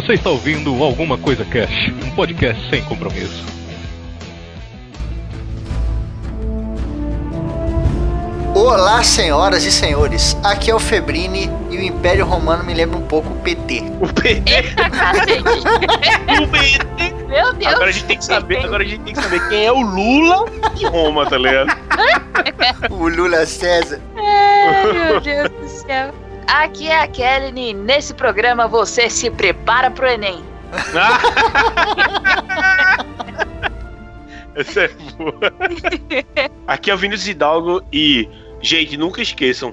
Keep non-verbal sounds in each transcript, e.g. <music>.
Você está ouvindo Alguma Coisa Cash, um podcast sem compromisso. Olá, senhoras e senhores. Aqui é o Febrini e o Império Romano me lembra um pouco o PT. O PT. Eita, cacete. <laughs> o PT. Meu Deus. Agora a gente tem que saber, agora a gente tem que saber quem é o Lula de Roma, tá ligado? O Lula César. Ai, meu Deus do céu. Aqui é a Kelly e nesse programa você se prepara pro Enem. <laughs> Essa é boa. Aqui é o Vinícius Hidalgo e, gente, nunca esqueçam.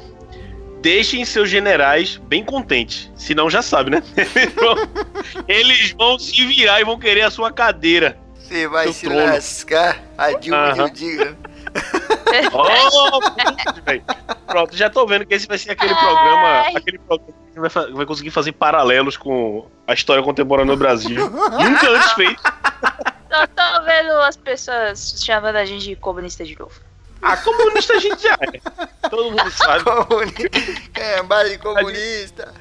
Deixem seus generais bem contentes. Senão já sabe, né? Eles <laughs> vão, eles vão se virar e vão querer a sua cadeira. Você vai se trono. lascar. A Dilma que Aham. eu diga. <laughs> Oh. Pronto, já tô vendo que esse vai ser aquele Ai. programa. Aquele programa que vai, vai conseguir fazer paralelos com a história contemporânea do Brasil. Nunca antes feito. Tô, tô vendo as pessoas chamando a gente de comunista de novo. Ah, comunista a gente já é. Todo mundo sabe. <laughs> Comuni... É, baile comunista.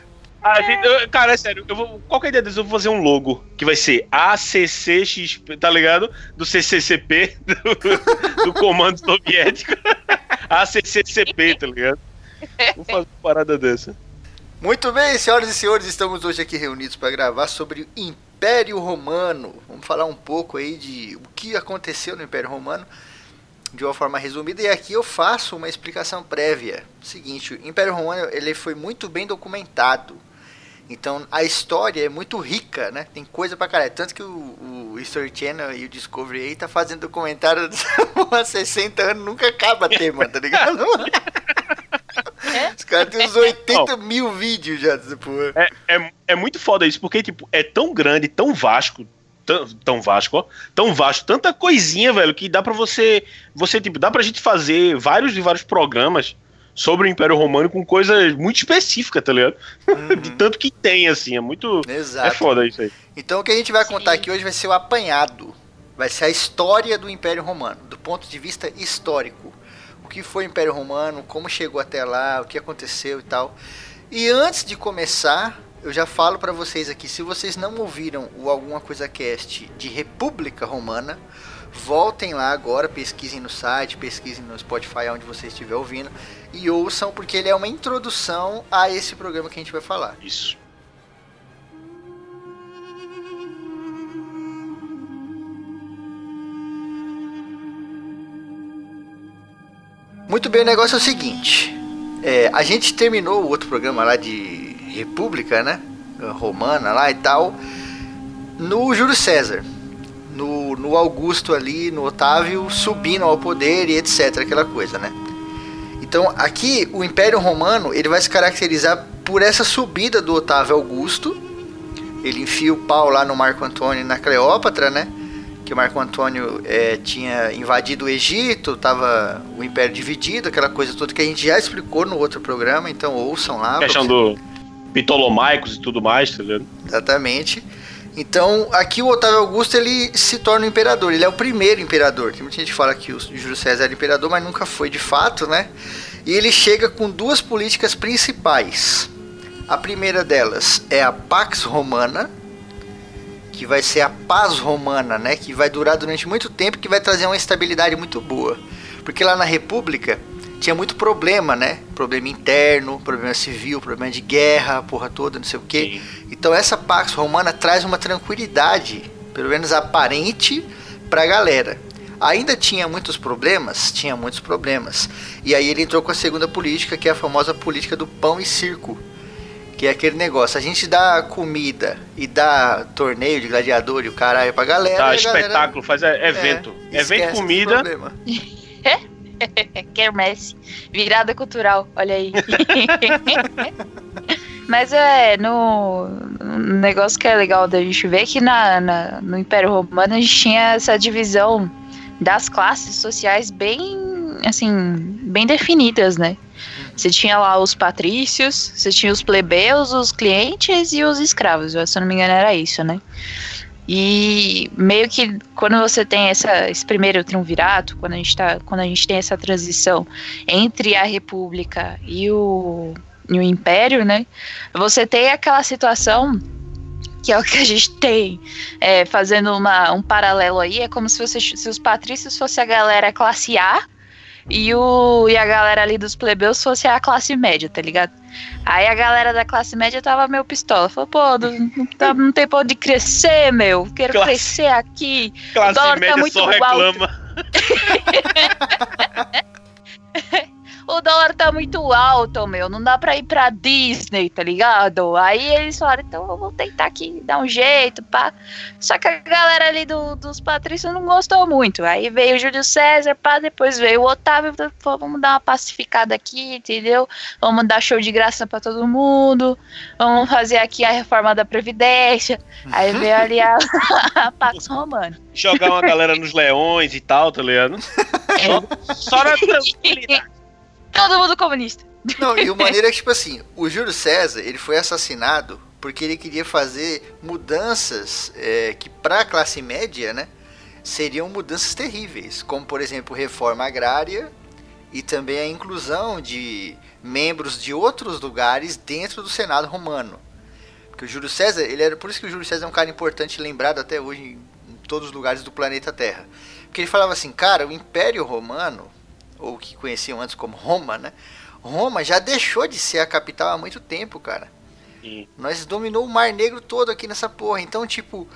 A gente, eu- cara, é sério, eu vou, qualquer dia desses eu vou fazer um logo que vai ser ACCXP, tá ligado? Do CCCP, <laughs> do, do Comando Soviético. <laughs> ACCCP, tá ligado? Vou fazer uma parada dessa. Muito bem, senhoras e senhores, estamos hoje aqui reunidos para gravar sobre o Império Romano. Vamos falar um pouco aí de o que aconteceu no Império Romano de uma forma resumida e aqui eu faço uma explicação prévia. Seguinte, o Império Romano ele foi muito bem documentado. Então a história é muito rica, né? Tem coisa pra caralho. Tanto que o, o History Channel e o Discovery aí tá fazendo documentário <laughs> há 60 anos, nunca acaba tema, tá ligado? <laughs> Os caras têm uns 80 mil vídeos já dessa porra. É, é, é muito foda isso, porque, tipo, é tão grande, tão vasco, tão, tão vasco, ó, tão vasto, tanta coisinha, velho, que dá pra você, você, tipo, dá pra gente fazer vários e vários programas sobre o Império Romano com coisas muito específicas, tá ligado? <laughs> De tanto que tem, assim, é muito... Exato. É foda isso aí. Então o que a gente vai contar Sim. aqui hoje vai ser o apanhado. Vai ser a história do Império Romano, do ponto de vista histórico. O que foi o Império Romano, como chegou até lá, o que aconteceu e tal. E antes de começar, eu já falo pra vocês aqui, se vocês não ouviram o Alguma Coisa Cast de República Romana, voltem lá agora, pesquisem no site, pesquisem no Spotify, onde você estiver ouvindo, e ouçam, porque ele é uma introdução a esse programa que a gente vai falar. Isso. Muito bem, o negócio é o seguinte. é, a gente terminou o outro programa lá de República, né? Romana lá e tal. No Júlio César. No, no Augusto ali, no Otávio, subindo ao poder e etc. Aquela coisa, né? Então aqui o Império Romano ele vai se caracterizar por essa subida do Otávio Augusto. Ele enfia o pau lá no Marco Antônio e na Cleópatra, né? que o Marco Antônio eh, tinha invadido o Egito, tava o Império dividido, aquela coisa toda que a gente já explicou no outro programa, então ouçam lá. questão você- do Ptolomaicos e tudo mais, tá ligado? Exatamente. Então, aqui o Otávio Augusto ele se torna o imperador. Ele é o primeiro imperador. Tem muita gente que fala que o Júlio César era imperador, mas nunca foi de fato, né? E ele chega com duas políticas principais. A primeira delas é a Pax Romana, que vai ser a paz romana, né? Que vai durar durante muito tempo, que vai trazer uma estabilidade muito boa. Porque lá na República tinha muito problema, né? Problema interno, problema civil, problema de guerra, porra toda, não sei o quê. Então essa Pax Romana traz uma tranquilidade, pelo menos aparente, pra galera. Ainda tinha muitos problemas? Tinha muitos problemas. E aí ele entrou com a segunda política, que é a famosa política do pão e circo. Que é aquele negócio, a gente dá comida e dá torneio de gladiador e o caralho pra galera. Tá, e a galera- espetáculo, faz evento. É, evento, comida. <laughs> Quermesse. Virada cultural, olha aí. <laughs> Mas é, no um negócio que é legal da gente ver é que na, na- no Império Romano a gente tinha essa divisão das classes sociais bem, assim, bem definidas, né? Você tinha lá os patrícios, você tinha os plebeus, os clientes e os escravos. Se eu não me engano era isso, né? E meio que quando você tem essa, esse primeiro triunvirato, quando a, gente tá, quando a gente tem essa transição entre a república e o, e o império, né? Você tem aquela situação que é o que a gente tem, é, fazendo uma, um paralelo aí, é como se, você, se os patrícios fosse a galera classe A e, o, e a galera ali dos plebeus fosse a classe média, tá ligado? Aí a galera da classe média tava meio pistola. Falou, pô, não, tá, não tem pra onde crescer, meu. Quero classe, crescer aqui. Classe o dólar tá média tá muito só reclama. <laughs> <laughs> o dólar tá muito alto, meu, não dá pra ir pra Disney, tá ligado? Aí eles falaram, então eu vou tentar aqui dar um jeito, pá. Só que a galera ali do, dos patrícios não gostou muito. Aí veio o Júlio César, pá, depois veio o Otávio, falou, vamos dar uma pacificada aqui, entendeu? Vamos dar show de graça pra todo mundo, vamos fazer aqui a reforma da Previdência. Aí veio ali a, <laughs> a Pax Romana. Jogar uma galera nos leões e tal, tá ligado? É. <laughs> Só, só na tranquilidade. Todo mundo comunista. Não, e o <laughs> maneiro é que, tipo assim, o Júlio César, ele foi assassinado porque ele queria fazer mudanças é, que para a classe média, né, seriam mudanças terríveis, como por exemplo reforma agrária e também a inclusão de membros de outros lugares dentro do Senado romano. Porque o Júlio César, ele era por isso que o Júlio César é um cara importante lembrado até hoje em, em todos os lugares do planeta Terra. Porque ele falava assim, cara, o Império Romano ou que conheciam antes como Roma, né? Roma já deixou de ser a capital há muito tempo, cara. Sim. Nós dominou o Mar Negro todo aqui nessa porra. Então, tipo,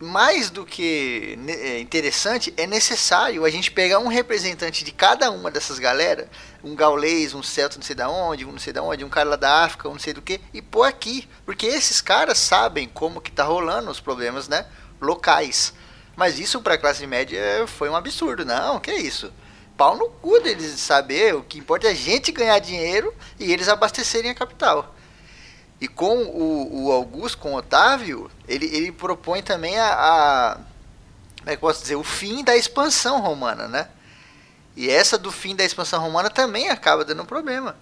mais do que é, interessante, é necessário a gente pegar um representante de cada uma dessas galera, um gaulês, um celta não sei da onde, um não sei da onde, um cara lá da África, um não sei do que, e pôr aqui. Porque esses caras sabem como que tá rolando os problemas, né, locais. Mas isso para a classe média foi um absurdo. Não, que é isso? Pau no cu deles saber. O que importa é a gente ganhar dinheiro e eles abastecerem a capital. E com o, o Augusto, com o Otávio, ele, ele propõe também a, a. Como é que posso dizer? O fim da expansão romana, né? E essa do fim da expansão romana também acaba dando um problema.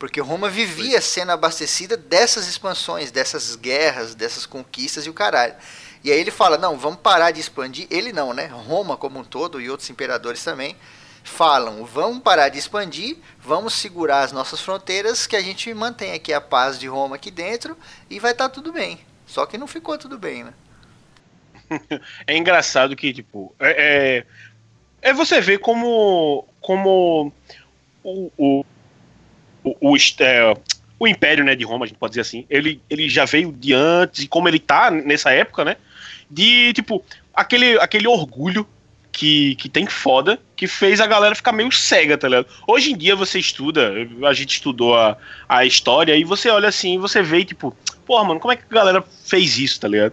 Porque Roma vivia sendo abastecida dessas expansões, dessas guerras, dessas conquistas e o caralho. E aí ele fala: não, vamos parar de expandir. Ele não, né? Roma como um todo e outros imperadores também falam: vamos parar de expandir, vamos segurar as nossas fronteiras, que a gente mantém aqui a paz de Roma aqui dentro e vai estar tá tudo bem. Só que não ficou tudo bem, né? <laughs> é engraçado que, tipo, é, é, é você ver como, como o, o, o, o, é, o Império né, de Roma, a gente pode dizer assim, ele, ele já veio de antes, e como ele tá nessa época, né? De, tipo, aquele, aquele orgulho que, que tem foda, que fez a galera ficar meio cega, tá ligado? Hoje em dia você estuda, a gente estudou a, a história, e você olha assim, você vê, tipo, porra, mano, como é que a galera fez isso, tá ligado?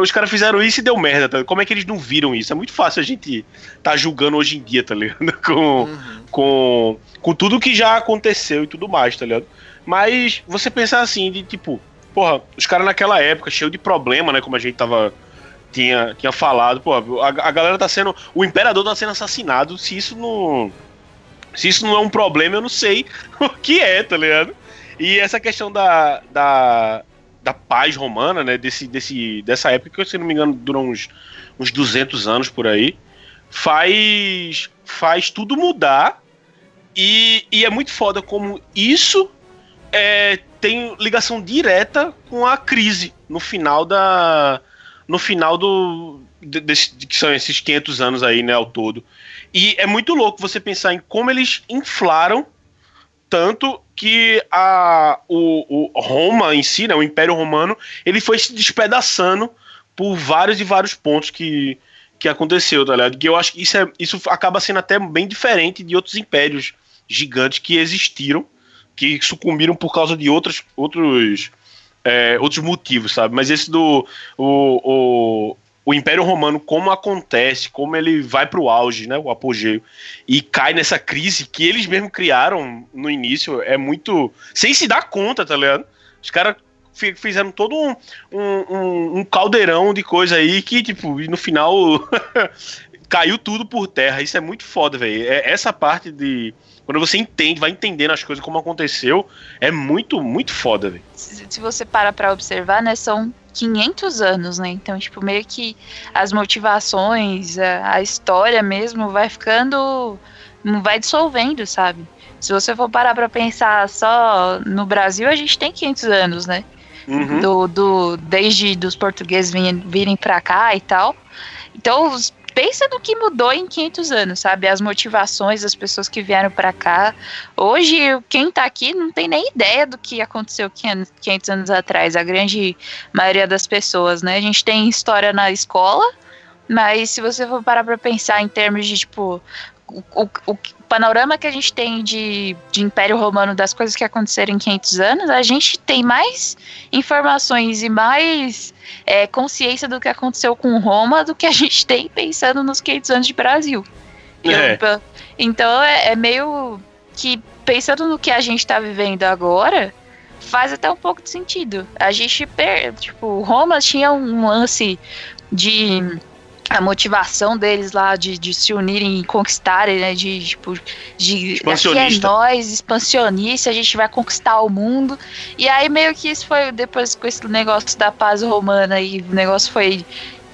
Os caras fizeram isso e deu merda, tá? Como é que eles não viram isso? É muito fácil a gente tá julgando hoje em dia, tá ligado? <laughs> Com, uhum. com, com tudo que já aconteceu e tudo mais, tá ligado? Mas você pensar assim, de tipo, porra, os caras naquela época, cheio de problema, né? Como a gente tava tinha, tinha falado, pô, a, a galera tá sendo. O imperador tá sendo assassinado. Se isso não. Se isso não é um problema, eu não sei <laughs> o que é, tá ligado? E essa questão da, da, da paz romana, né? Desse, desse, dessa época, que se não me engano, dura uns, uns 200 anos por aí, faz, faz tudo mudar. E, e é muito foda como isso é, tem ligação direta com a crise no final da, no final do. Que são esses 500 anos aí, né, ao todo. E é muito louco você pensar em como eles inflaram tanto que a, o, o Roma em si, né, o Império Romano, ele foi se despedaçando por vários e vários pontos que, que aconteceu, tá ligado? Que eu acho que isso, é, isso acaba sendo até bem diferente de outros impérios gigantes que existiram, que sucumbiram por causa de outros, outros é, outros motivos, sabe? Mas esse do o, o, o Império Romano, como acontece, como ele vai pro auge, né? O apogeu, e cai nessa crise que eles mesmos criaram no início, é muito. sem se dar conta, tá ligado? Os caras fizeram todo um, um, um, caldeirão de coisa aí que, tipo, no final <laughs> caiu tudo por terra. Isso é muito foda, velho. É, essa parte de quando você entende, vai entendendo as coisas como aconteceu, é muito, muito foda, velho. Se, se, você para pra observar, né, são 500 anos, né? Então, tipo, meio que as motivações, a, a história mesmo vai ficando. vai dissolvendo, sabe? Se você for parar pra pensar só no Brasil, a gente tem 500 anos, né? uhum. do, do, desde dos portugueses virem, virem para cá e tal. Então, pensa no que mudou em 500 anos, sabe? As motivações das pessoas que vieram para cá. Hoje, quem tá aqui não tem nem ideia do que aconteceu 500 anos atrás, a grande maioria das pessoas, né? A gente tem história na escola, mas se você for parar pra pensar em termos de, tipo, o, o, o, panorama que a gente tem de, de Império Romano, das coisas que aconteceram em 500 anos, a gente tem mais informações e mais é, consciência do que aconteceu com Roma do que a gente tem pensando nos 500 anos de Brasil. É. Eu, então é, é, meio que pensando no que a gente está vivendo agora, faz até um pouco de sentido. A gente, tipo, Roma tinha um lance de a motivação deles lá de, de se unirem e conquistarem, né? De, tipo, de aqui é nós, expansionista, a gente vai conquistar o mundo. E aí meio que isso foi depois com esse negócio da paz romana e o negócio foi,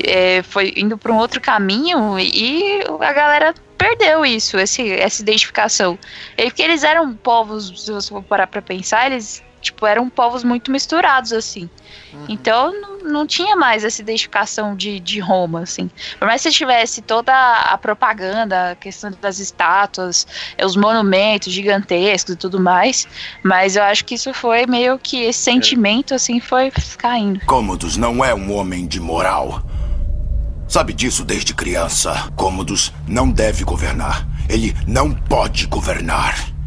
é, foi indo para um outro caminho e a galera perdeu isso, esse, essa identificação. E porque eles eram povos, se você for parar pra pensar, eles tipo, eram povos muito misturados, assim. Uhum. Então não, não tinha mais essa identificação de, de Roma, assim. Por mais que você tivesse toda a propaganda, a questão das estátuas, os monumentos gigantescos e tudo mais, mas eu acho que isso foi meio que esse sentimento, assim, foi caindo. Cômodos não é um homem de moral. Sabe disso desde criança. Cômodos não deve governar. Ele não pode governar.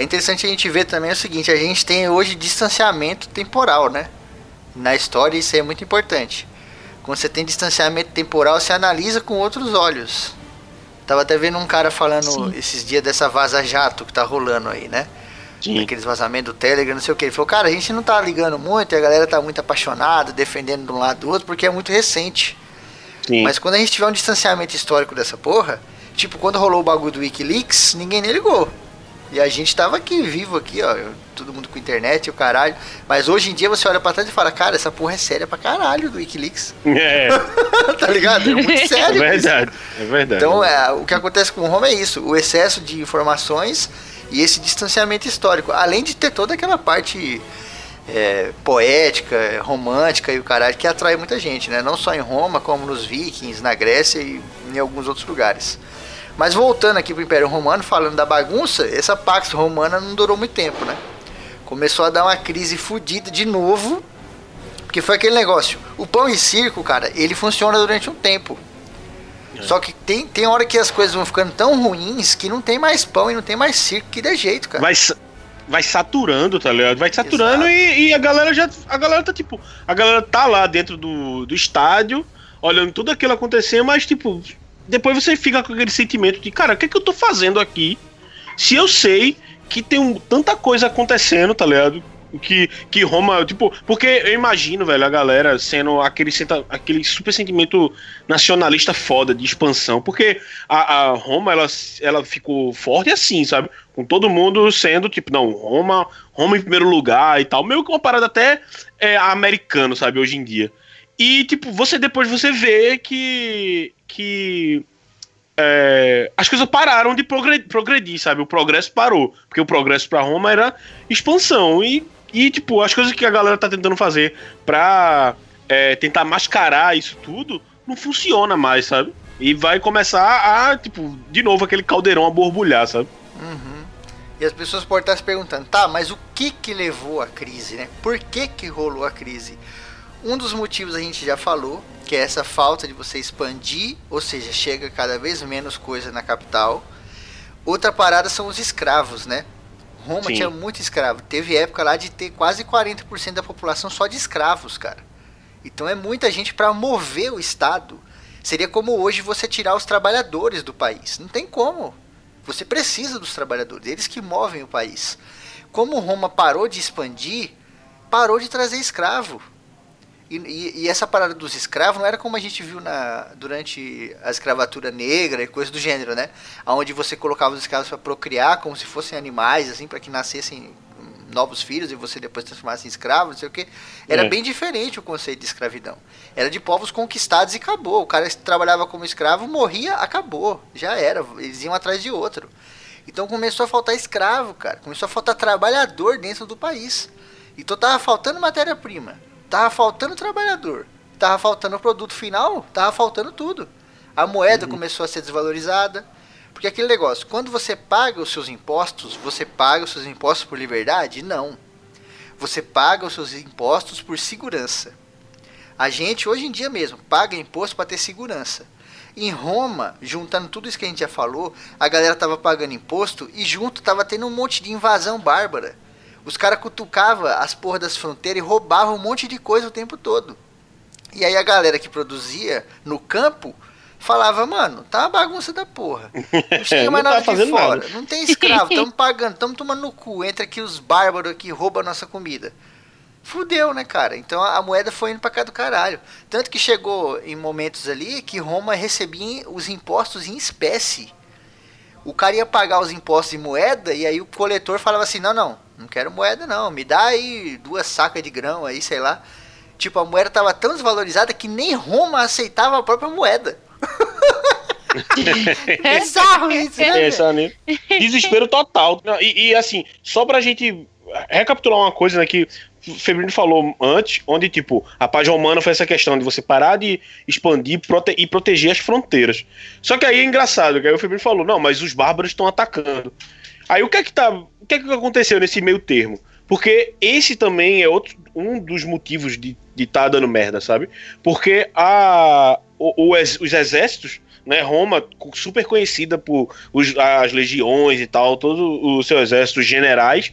É interessante a gente ver também o seguinte, a gente tem hoje distanciamento temporal, né? Na história isso é muito importante. Quando você tem distanciamento temporal, você analisa com outros olhos. Tava até vendo um cara falando Sim. esses dias dessa vaza-jato que tá rolando aí, né? Sim. Aqueles vazamentos do Telegram, não sei o que. Ele falou, cara, a gente não tá ligando muito, a galera tá muito apaixonada, defendendo de um lado do outro, porque é muito recente. Sim. Mas quando a gente tiver um distanciamento histórico dessa porra, tipo, quando rolou o bagulho do Wikileaks, ninguém nem ligou. E a gente tava aqui, vivo aqui, ó. Todo mundo com internet e o caralho. Mas hoje em dia você olha pra trás e fala, cara, essa porra é séria pra caralho do Wikileaks. <laughs> É. <laughs> tá ligado? É muito sério. É verdade, isso. é verdade. Então, é, o que acontece com o Roma é isso: o excesso de informações e esse distanciamento histórico. Além de ter toda aquela parte. É, poética, romântica e o caralho que atrai muita gente, né? Não só em Roma, como nos Vikings, na Grécia e em alguns outros lugares. Mas voltando aqui pro Império Romano, falando da bagunça, essa Pax Romana não durou muito tempo, né? Começou a dar uma crise fodida de novo, porque foi aquele negócio. O pão e circo, cara, ele funciona durante um tempo. É. Só que tem, tem hora que as coisas vão ficando tão ruins que não tem mais pão e não tem mais circo que dê jeito, cara. Vai, vai saturando, tá ligado? Vai saturando e, e, a galera já. A galera tá tipo. A galera tá lá dentro do, do estádio, olhando tudo aquilo acontecer, mas tipo, depois você fica com aquele sentimento de, cara, o que, é que eu tô fazendo aqui? Se eu sei que tem um, tanta coisa acontecendo, tá ligado? Que, que Roma, tipo, porque eu imagino, velho, a galera sendo aquele, aquele super sentimento nacionalista foda de expansão, porque a, a Roma, ela, ela ficou forte assim, sabe? Com todo mundo sendo, tipo, não, Roma, Roma em primeiro lugar e tal, meio que uma parada até é, americano, sabe, hoje em dia. E, tipo, você depois você vê que. que é, as coisas pararam de progredir, progredir, sabe? O progresso parou. Porque o progresso para Roma era expansão. E, e, tipo, as coisas que a galera tá tentando fazer pra é, tentar mascarar isso tudo não funciona mais, sabe? E vai começar a, tipo, de novo aquele caldeirão a borbulhar, sabe? Uhum. E as pessoas podem estar se perguntando, tá, mas o que que levou à crise, né? Por que que rolou a crise? Um dos motivos a gente já falou, que é essa falta de você expandir, ou seja, chega cada vez menos coisa na capital. Outra parada são os escravos, né? Roma Sim. tinha muito escravo. Teve época lá de ter quase 40% da população só de escravos, cara. Então é muita gente para mover o Estado. Seria como hoje você tirar os trabalhadores do país. Não tem como. Você precisa dos trabalhadores, eles que movem o país. Como Roma parou de expandir, parou de trazer escravo. E, e, e, essa parada dos escravos não era como a gente viu na, durante a escravatura negra e coisa do gênero, né? Onde você colocava os escravos para procriar como se fossem animais, assim, para que nascessem novos filhos e você depois transformasse em escravo, não sei o que. Era é. bem diferente o conceito de escravidão. Era de povos conquistados e acabou. O cara trabalhava como escravo morria, acabou. Já era. Eles iam atrás de outro. Então começou a faltar escravo, cara. Começou a faltar trabalhador dentro do país. Então tava faltando matéria-prima, tava faltando trabalhador, tava faltando o produto final, tava faltando tudo. A moeda uhum. começou a ser desvalorizada, porque aquele negócio, quando você paga os seus impostos, você paga os seus impostos por liberdade? Não. Você paga os seus impostos por segurança. A gente, hoje em dia mesmo, paga imposto para ter segurança. Em Roma, juntando tudo isso que a gente já falou, a galera tava pagando imposto e junto tava tendo um monte de invasão bárbara. Os caras cutucavam as porras das fronteiras e roubavam um monte de coisa o tempo todo. E aí a galera que produzia no campo falava, mano, tá uma bagunça da porra. <laughs> Não tinha mais nada de fora. Nada. Não tem escravo, estamos pagando, estamos tomando no cu. Entra aqui os bárbaros que roubam a nossa comida. Fudeu, né, cara? Então a moeda foi indo pra cá do caralho. Tanto que chegou em momentos ali que Roma recebia os impostos em espécie. O cara ia pagar os impostos em moeda e aí o coletor falava assim: não, não, não quero moeda não, me dá aí duas sacas de grão aí, sei lá. Tipo, a moeda tava tão desvalorizada que nem Roma aceitava a própria moeda. <laughs> é bizarro isso, né? É, Desespero total. E, e, assim, só pra gente recapitular uma coisa né, que o Febrino falou antes, onde, tipo, a paz romana foi essa questão de você parar de expandir prote e proteger as fronteiras. Só que aí é engraçado, que aí o Febrino falou, não, mas os bárbaros estão atacando. Aí o que é que tá. Que é que aconteceu nesse meio termo? Porque esse também é outro, um dos motivos de estar tá dando merda, sabe? Porque a, o, o, os exércitos, né, Roma, super conhecida por os, as legiões e tal, todo o seu exército, os generais,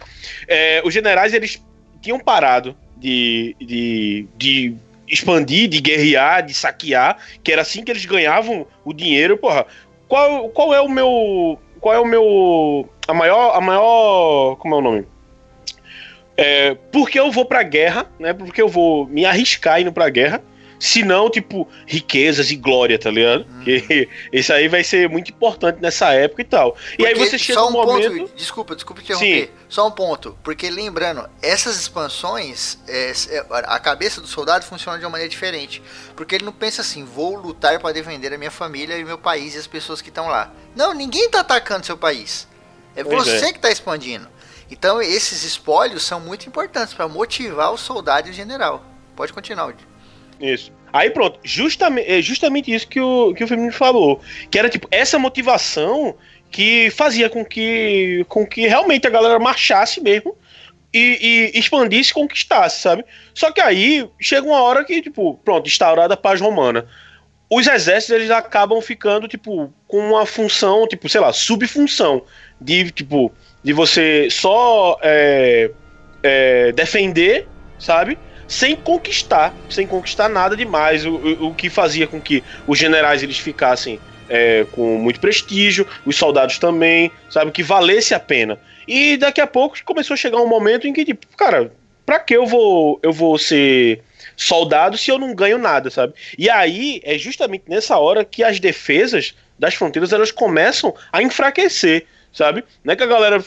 é, os generais eles tinham parado de, de, de expandir, de guerrear, de saquear, que era assim que eles ganhavam o dinheiro, porra. Qual, qual é o meu. Qual é o meu. A maior. A maior. Como é o nome? É, porque eu vou pra guerra, né? Porque eu vou me arriscar indo pra guerra. Se não, tipo, riquezas e glória, tá ligado? Uhum. Que <laughs> isso aí vai ser muito importante nessa época e tal. Porque e aí você chega um no momento. Ponto, desculpa, desculpa interromper. Sim. Só um ponto. Porque lembrando, essas expansões, é, é, a cabeça do soldado funciona de uma maneira diferente. Porque ele não pensa assim, vou lutar para defender a minha família e meu país e as pessoas que estão lá. Não, ninguém tá atacando seu país. É pois você é. que tá expandindo. Então esses espólios são muito importantes para motivar o soldado e o general. Pode continuar, Isso. Aí pronto, justamente, é justamente isso que o, que o Firmino falou. Que era tipo, essa motivação que fazia com que, com que realmente a galera marchasse mesmo e, e expandisse e conquistasse, sabe? Só que aí chega uma hora que, tipo, pronto, instaurada a paz romana. Os exércitos eles acabam ficando, tipo, com uma função, tipo, sei lá, subfunção de, tipo, de você só é, é, defender, sabe? Sem conquistar, sem conquistar nada demais, o, o, o que fazia com que os generais eles ficassem é, com muito prestígio, os soldados também, sabe? Que valesse a pena. E daqui a pouco começou a chegar um momento em que, tipo, cara, pra que eu vou, eu vou ser soldado se eu não ganho nada, sabe? E aí é justamente nessa hora que as defesas das fronteiras elas começam a enfraquecer sabe? Não é que a galera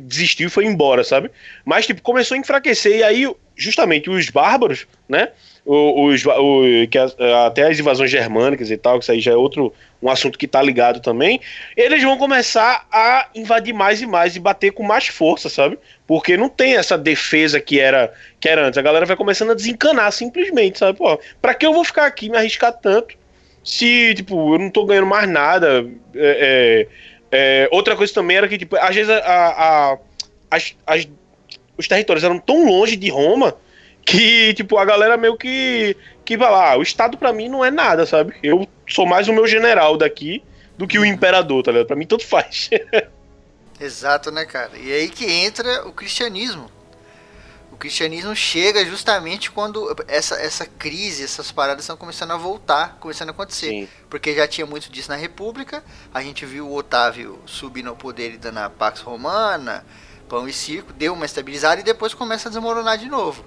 desistiu e foi embora, sabe? Mas, tipo, começou a enfraquecer e aí, justamente, os bárbaros, né? Os, os, que até as invasões germânicas e tal, que isso aí já é outro um assunto que tá ligado também, eles vão começar a invadir mais e mais e bater com mais força, sabe? Porque não tem essa defesa que era que era antes. A galera vai começando a desencanar simplesmente, sabe? Pô, pra que eu vou ficar aqui me arriscar tanto se, tipo, eu não tô ganhando mais nada? É, é, é, outra coisa também era que, tipo, às vezes a, a, as, as, os territórios eram tão longe de Roma que, tipo, a galera meio que, que vai lá, ah, o Estado para mim não é nada, sabe? Eu sou mais o meu general daqui do que o imperador, tá ligado? Pra mim tanto faz. <laughs> Exato, né, cara? E aí que entra o cristianismo. O cristianismo chega justamente quando essa, essa crise, essas paradas estão começando a voltar, começando a acontecer. Sim. Porque já tinha muito disso na República, a gente viu o Otávio subindo ao poder e dando a Pax Romana, pão e circo, deu uma estabilizada e depois começa a desmoronar de novo.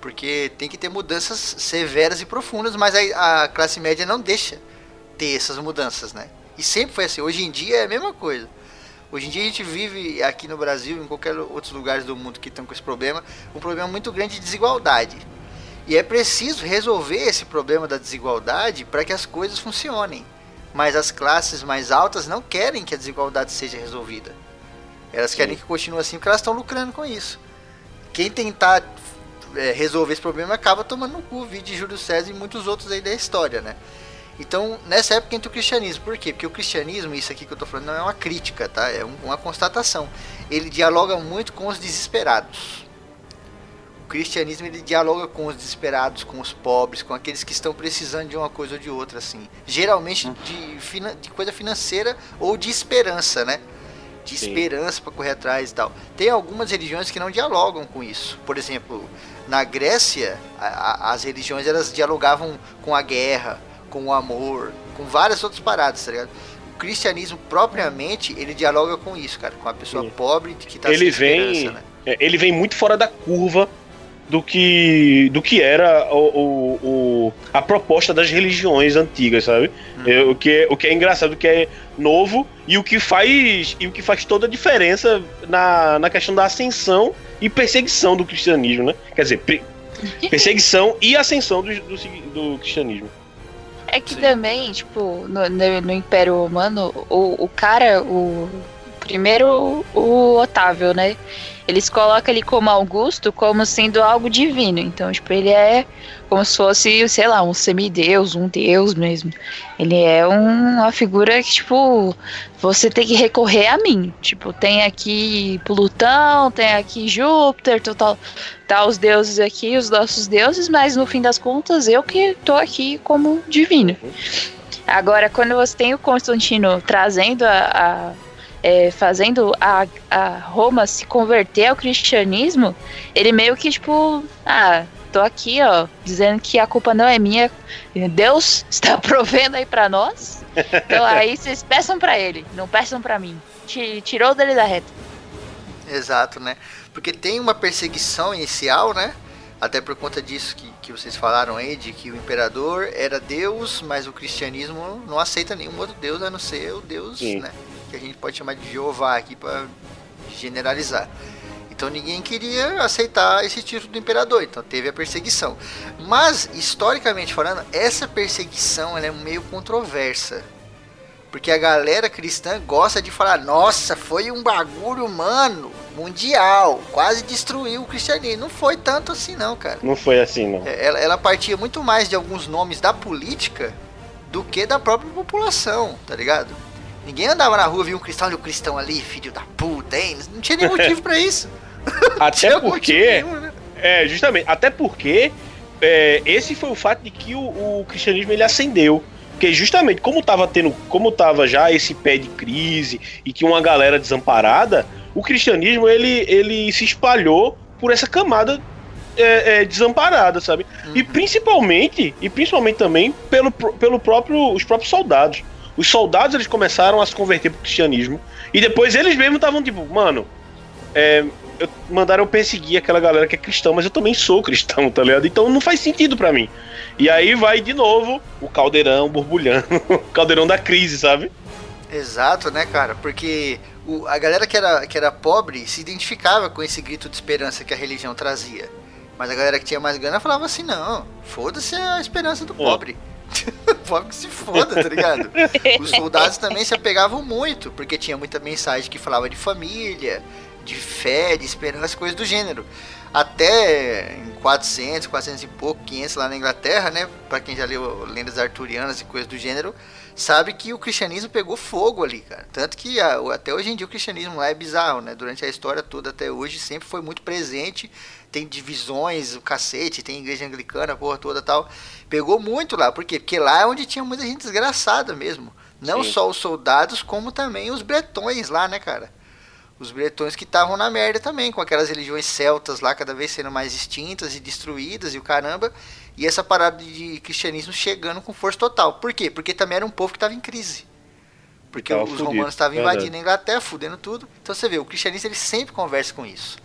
Porque tem que ter mudanças severas e profundas, mas a, a classe média não deixa ter essas mudanças, né? E sempre foi assim. Hoje em dia é a mesma coisa. Hoje em dia a gente vive aqui no Brasil, em qualquer outros lugares do mundo que estão com esse problema, um problema muito grande de desigualdade. E é preciso resolver esse problema da desigualdade para que as coisas funcionem. Mas as classes mais altas não querem que a desigualdade seja resolvida. Elas Sim. querem que continue assim porque elas estão lucrando com isso. Quem tentar é, resolver esse problema, acaba tomando no cu, de Júlio César e muitos outros aí da história, né? Então, nessa época entra o cristianismo. Por quê? Porque o cristianismo, isso aqui que eu tô falando, não é uma crítica, tá? É um, uma constatação. Ele dialoga muito com os desesperados. O cristianismo ele dialoga com os desesperados, com os pobres, com aqueles que estão precisando de uma coisa ou de outra, assim. Geralmente uhum. de, de coisa financeira ou de esperança, né? De Sim. esperança para correr atrás e tal. Tem algumas religiões que não dialogam com isso. Por exemplo, na Grécia, a, a, as religiões elas dialogavam com a guerra, com o amor, com várias outras paradas, tá ligado? O cristianismo propriamente, ele dialoga com isso, cara, com a pessoa Sim. pobre que tá ele vem, né? É, ele vem muito fora da curva do que do que era o, o, o a proposta das religiões antigas, sabe? Hum. É, o, que é, o que é engraçado, o que é novo e o que faz e o que faz toda a diferença na, na questão da ascensão e perseguição do cristianismo, né? Quer dizer, <laughs> perseguição e ascensão do, do, do cristianismo. É que Sim. também, tipo, no, no, no, Império Romano, o, o cara, o primeiro o Otávio, né? Eles colocam ele como Augusto como sendo algo divino. Então, tipo, ele é como se fosse, sei lá, um semideus, um deus mesmo. Ele é um, uma figura que, tipo, você tem que recorrer a mim. Tipo, tem aqui Plutão, tem aqui Júpiter, tal, tá os deuses aqui, os nossos deuses, mas no fim das contas eu que tô aqui como divino. Agora, quando você tem o Constantino trazendo a, a é, fazendo a, a Roma se converter ao cristianismo, ele meio que tipo, ah, tô aqui, ó, dizendo que a culpa não é minha, Deus <laughs> está provendo aí para nós. Então <laughs> aí vocês peçam para ele, não peçam para mim. Tirou dele da reta. Exato, né? Porque tem uma perseguição inicial, né? Até por conta disso que, que vocês falaram aí, de que o imperador era Deus, mas o cristianismo não aceita nenhum outro Deus a não ser o Deus, Sim. né? Que a gente pode chamar de Jeová aqui para generalizar. Então ninguém queria aceitar esse título do imperador, então teve a perseguição. Mas historicamente falando, essa perseguição é meio controversa. Porque a galera cristã gosta de falar: "Nossa, foi um bagulho humano, mundial, quase destruiu o cristianismo". Não foi tanto assim não, cara. Não foi assim não. É, ela, ela partia muito mais de alguns nomes da política do que da própria população, tá ligado? Ninguém andava na rua, via um cristão e um cristão ali, filho da puta, hein? Não tinha nem motivo para isso. <laughs> Até porque. Nenhum, né? É, justamente. Até porque é, esse foi o fato de que o, o, cristianismo ele ascendeu. Porque justamente como tava tendo, como tava já esse pé de crise e que uma galera desamparada, o cristianismo ele, ele se espalhou por essa camada é, é, desamparada, sabe? Uhum. E principalmente, e principalmente também pelo, pelo próprio, os próprios soldados. Os soldados eles começaram a se converter pro cristianismo. E depois eles mesmos estavam tipo, mano, é, eu, mandaram eu perseguir aquela galera que é cristã, mas eu também sou cristão, tá ligado? Então não faz sentido para mim. E aí vai de novo o caldeirão borbulhando, <laughs> o caldeirão da crise, sabe? Exato, né, cara? Porque o, a galera que era, que era pobre se identificava com esse grito de esperança que a religião trazia. Mas a galera que tinha mais grana falava assim: não, foda-se a esperança do é. pobre. <laughs> Pobre que se foda, tá ligado? <laughs> Os soldados também se apegavam muito, porque tinha muita mensagem que falava de família, de fé, de esperança, coisas do gênero. Até em 400, 400 e pouco, 500 lá na Inglaterra, né? Pra quem já leu lendas arturianas e coisas do gênero, sabe que o cristianismo pegou fogo ali, cara. Tanto que até hoje em dia o cristianismo lá é bizarro, né? Durante a história toda até hoje sempre foi muito presente tem divisões, o cacete, tem igreja anglicana, porra toda tal. Pegou muito lá, por quê? Porque lá é onde tinha muita gente desgraçada mesmo. Não Sim. só os soldados, como também os bretões lá, né, cara? Os bretões que estavam na merda também, com aquelas religiões celtas lá cada vez sendo mais extintas e destruídas e o caramba. E essa parada de cristianismo chegando com força total. Por quê? Porque também era um povo que estava em crise. Porque os fudido. romanos estavam invadindo a Inglaterra, fudendo tudo. Então você vê, o cristianismo ele sempre conversa com isso.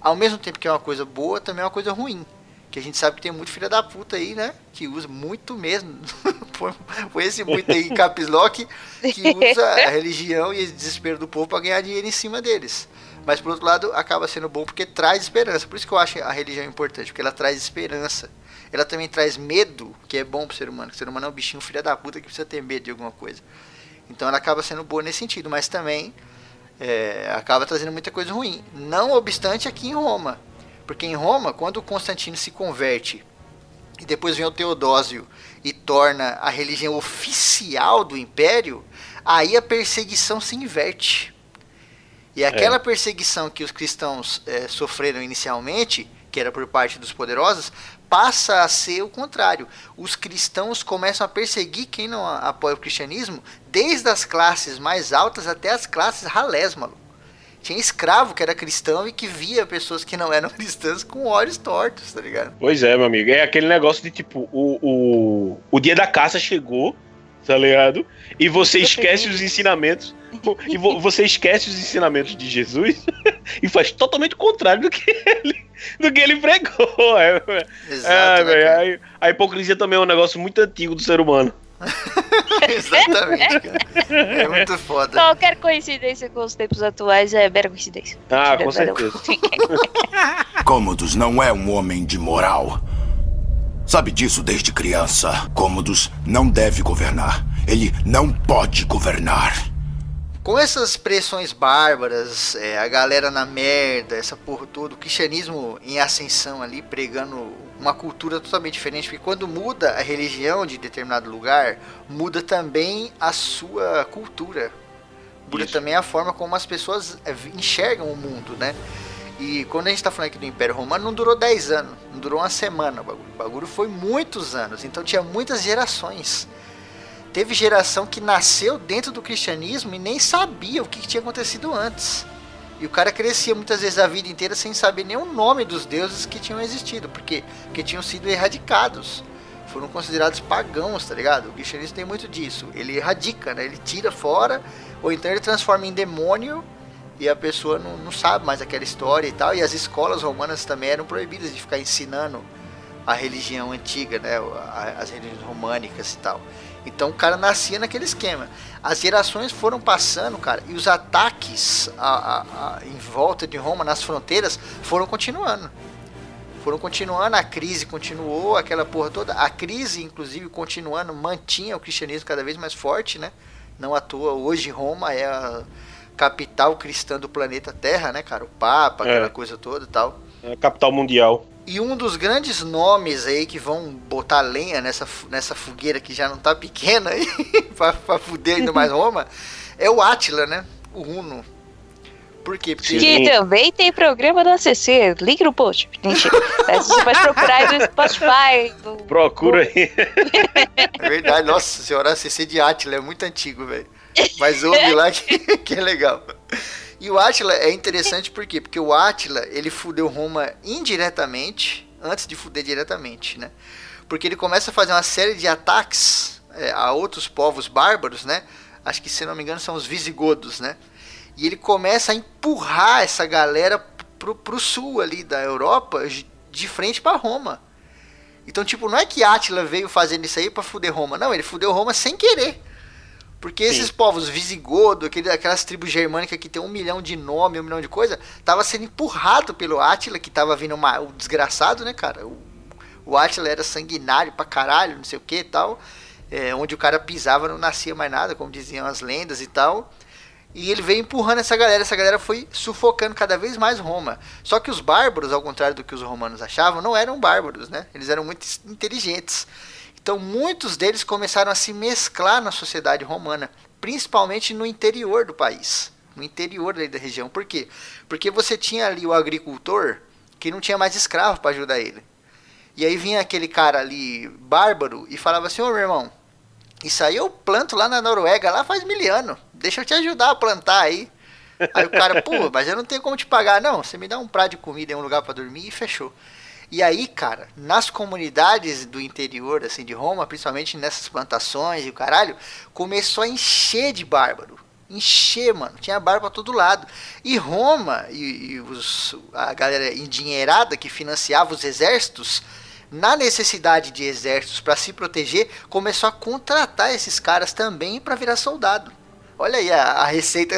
Ao mesmo tempo que é uma coisa boa, também é uma coisa ruim. Que a gente sabe que tem muito filho da puta aí, né? Que usa muito mesmo. <laughs> Foi esse muito aí em caps lock que usa a religião e o desespero do povo para ganhar dinheiro em cima deles. Mas por outro lado, acaba sendo bom porque traz esperança. Por isso que eu acho a religião importante, porque ela traz esperança. Ela também traz medo, que é bom pro ser humano. O ser humano é um bichinho filho da puta que precisa ter medo de alguma coisa. Então ela acaba sendo boa nesse sentido, mas também é, acaba trazendo muita coisa ruim. Não obstante aqui em Roma. Porque em Roma, quando Constantino se converte e depois vem o Teodósio e torna a religião oficial do império, aí a perseguição se inverte. E aquela é. perseguição que os cristãos é, sofreram inicialmente, que era por parte dos poderosos, passa a ser o contrário. Os cristãos começam a perseguir quem não apoia o cristianismo, desde as classes mais altas até as classes ralés, maluco. Tinha escravo que era cristão e que via pessoas que não eram <laughs> cristãs com olhos tortos, tá ligado? Pois é, meu amigo. É aquele negócio de tipo, o, o, o dia da caça chegou, tá ligado? E você esquece os ensinamentos. E você esquece os ensinamentos de Jesus <laughs> e faz totalmente o contrário do que ele, do que ele pregou. É, Exato, é, né, a, a hipocrisia também é um negócio muito antigo do ser humano. <laughs> Exatamente, cara. É muito foda. Qualquer coincidência com os tempos atuais é mera coincidência. Ah, com certeza. <laughs> Cômodos não é um homem de moral. Sabe disso desde criança. Cômodos não deve governar. Ele não pode governar. Com essas pressões bárbaras, é, a galera na merda, essa porra toda, o cristianismo em ascensão ali, pregando uma cultura totalmente diferente, porque quando muda a religião de determinado lugar, muda também a sua cultura. Muda Isso. também a forma como as pessoas é, enxergam o mundo, né? E quando a gente está falando aqui do Império Romano, não durou 10 anos, não durou uma semana o bagulho. O bagulho foi muitos anos, então tinha muitas gerações. Teve geração que nasceu dentro do cristianismo e nem sabia o que tinha acontecido antes. E o cara crescia muitas vezes a vida inteira sem saber nem o nome dos deuses que tinham existido. Porque tinham sido erradicados. Foram considerados pagãos, tá ligado? O cristianismo tem muito disso. Ele erradica, né? Ele tira fora, ou então ele transforma em demônio e a pessoa não, não sabe mais aquela história e tal. E as escolas romanas também eram proibidas de ficar ensinando a religião antiga, né? As religiões românicas e tal. Então o cara nascia naquele esquema. As gerações foram passando, cara, e os ataques a, a, a, em volta de Roma, nas fronteiras, foram continuando. Foram continuando, a crise continuou, aquela porra toda. A crise, inclusive, continuando, mantinha o cristianismo cada vez mais forte, né? Não à toa, hoje Roma é a capital cristã do planeta Terra, né, cara? O Papa, aquela é. coisa toda e tal. É a capital mundial. E um dos grandes nomes aí que vão botar lenha nessa, nessa fogueira que já não tá pequena aí, <laughs> pra, pra fuder ainda mais Roma, é o Átila, né? O Huno. Por quê? Porque... Que também tem programa do ACC. Link no post. Mentira. Você pode procurar aí no Spotify. No... Procura aí. É verdade. Nossa senhora, ACC de Átila é muito antigo, velho. Mas ouve lá que, que é legal. E o Átila é interessante por quê? Porque o Átila, ele fudeu Roma indiretamente, antes de fuder diretamente, né? Porque ele começa a fazer uma série de ataques é, a outros povos bárbaros, né? Acho que, se não me engano, são os visigodos, né? E ele começa a empurrar essa galera pro, pro sul ali da Europa, de frente para Roma. Então, tipo, não é que Átila veio fazendo isso aí para fuder Roma. Não, ele fudeu Roma sem querer. Porque Sim. esses povos visigodo, aquele, aquelas tribos germânicas que tem um milhão de nome, um milhão de coisa, tava sendo empurrado pelo Átila, que tava vindo uma, o desgraçado, né, cara? O, o Átila era sanguinário pra caralho, não sei o que e tal. É, onde o cara pisava não nascia mais nada, como diziam as lendas e tal. E ele veio empurrando essa galera, essa galera foi sufocando cada vez mais Roma. Só que os bárbaros, ao contrário do que os romanos achavam, não eram bárbaros, né? Eles eram muito inteligentes. Então, muitos deles começaram a se mesclar na sociedade romana, principalmente no interior do país, no interior da região. Por quê? Porque você tinha ali o agricultor que não tinha mais escravo para ajudar ele. E aí vinha aquele cara ali, bárbaro, e falava assim: Ô meu irmão, isso aí eu planto lá na Noruega, lá faz mil anos, deixa eu te ajudar a plantar aí. Aí o cara, pô, mas eu não tenho como te pagar. Não, você me dá um prato de comida e um lugar para dormir e fechou. E aí, cara, nas comunidades do interior, assim, de Roma, principalmente nessas plantações e o caralho, começou a encher de bárbaro. Encher, mano. Tinha bárbaro pra todo lado. E Roma, e, e os, a galera endinheirada que financiava os exércitos, na necessidade de exércitos para se proteger, começou a contratar esses caras também para virar soldado. Olha aí a, a receita.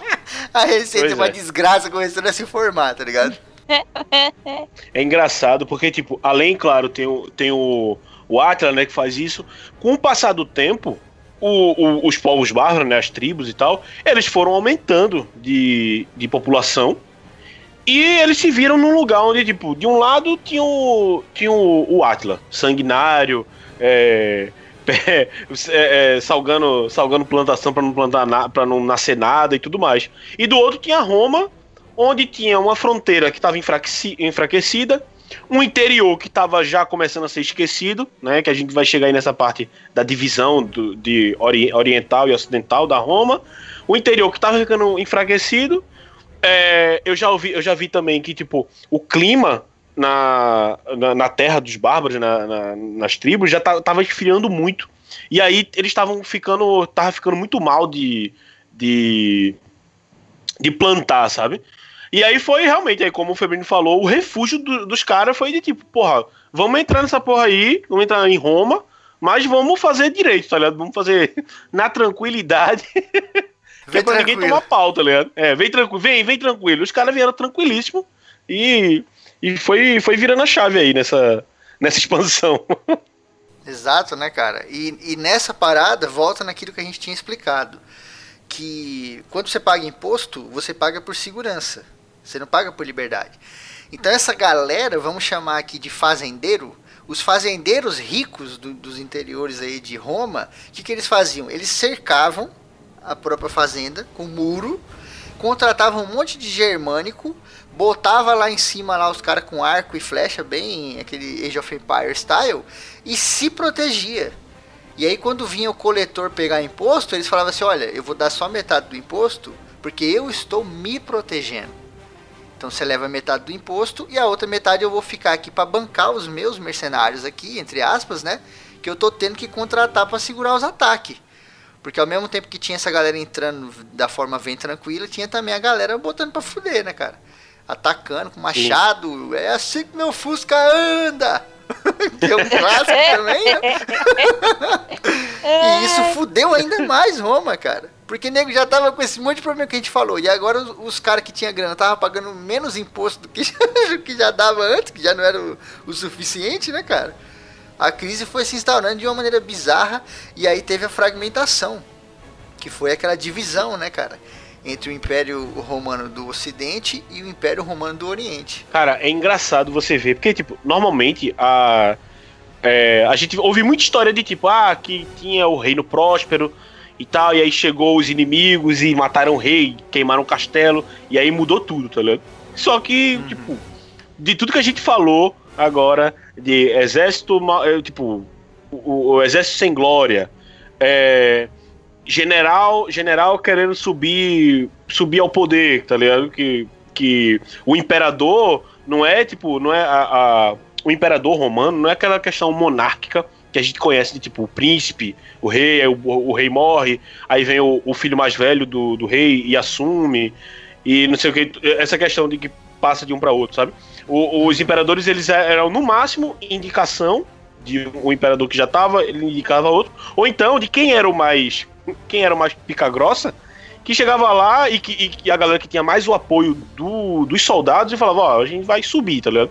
<laughs> a receita pois é uma é. desgraça começando a se formar, tá ligado? <laughs> é engraçado porque, tipo, além, claro, tem o, tem o, o Atlas, né, que faz isso. Com o passar do tempo, o, o, os povos bárbaros, né, as tribos e tal, eles foram aumentando de, de população. E eles se viram num lugar onde, tipo, de um lado tinha o, tinha o, o Atila, sanguinário, é, <laughs> é, é, salgando, salgando plantação para não plantar para não nascer nada e tudo mais. E do outro tinha Roma, onde tinha uma fronteira que estava enfraquecida, um interior que estava já começando a ser esquecido, né? Que a gente vai chegar aí nessa parte da divisão do, de ori oriental e ocidental da Roma. O interior que estava ficando enfraquecido. É, eu já ouvi, eu já vi também que tipo o clima na, na, na terra dos bárbaros, na, na, nas tribos, já tá, tava esfriando muito. E aí eles estavam ficando, ficando muito mal de, de, de plantar, sabe? E aí foi realmente, aí como o Febrino falou, o refúgio do, dos caras foi de tipo, porra, vamos entrar nessa porra aí, vamos entrar em Roma, mas vamos fazer direito, tá ligado? Vamos fazer <laughs> na tranquilidade. <laughs> que é pra ninguém tomar pau, tá ligado? É, vem tranquilo, vem, vem tranquilo. Os caras vieram tranquilíssimo e, e foi, foi virando a chave aí nessa, nessa <laughs> expansão. Exato, né, cara? E, e nessa parada, volta naquilo que a gente tinha explicado. Que quando você paga imposto, você paga por segurança. Você não paga por liberdade. Então essa galera, vamos chamar aqui de fazendeiro, os fazendeiros ricos do, dos interiores aí de Roma, o que, que eles faziam? Eles cercavam a própria fazenda com muro, contratavam um monte de germânico, botava lá em cima lá os caras com arco e flecha, bem aquele Age of Empire style, e se protegia. E aí quando vinha o coletor pegar imposto, eles falavam assim, olha, eu vou dar só metade do imposto, porque eu estou me protegendo. Então você leva metade do imposto e a outra metade eu vou ficar aqui para bancar os meus mercenários aqui, entre aspas, né? Que eu tô tendo que contratar para segurar os ataques. Porque ao mesmo tempo que tinha essa galera entrando da forma bem tranquila, tinha também a galera botando para fuder, né, cara? Atacando com machado. Sim. É assim que meu Fusca anda! <laughs> que é um clássico <laughs> também, né? <laughs> e isso fudeu ainda mais Roma, cara. Porque nego já tava com esse monte de problema que a gente falou. E agora os, os caras que tinham grana estavam pagando menos imposto do que, <laughs> que já dava antes, que já não era o, o suficiente, né, cara? A crise foi se instaurando de uma maneira bizarra e aí teve a fragmentação, que foi aquela divisão, né, cara? entre o Império Romano do Ocidente e o Império Romano do Oriente. Cara, é engraçado você ver, porque, tipo, normalmente a. É, a gente ouve muita história de tipo, ah, que tinha o reino próspero, e tal, e aí chegou os inimigos e mataram o rei, queimaram o castelo, e aí mudou tudo, tá ligado? Só que, uhum. tipo, de tudo que a gente falou agora, de exército, é, tipo, o, o exército sem glória, é, general, general querendo subir, subir ao poder, tá ligado? Que, que o imperador não é, tipo, não é a, a o imperador romano, não é aquela questão monárquica, que a gente conhece de tipo o príncipe, o rei, o, o, rei morre, aí vem o, o, filho mais velho do, do rei e assume, e não sei o que, essa questão de que passa de um para outro, sabe? O, os imperadores eles eram no máximo indicação de um imperador que já tava, ele indicava outro, ou então de quem era o mais, quem era o mais pica grossa, que chegava lá e que e a galera que tinha mais o apoio do, dos soldados e falava, ó, oh, a gente vai subir, tá ligado?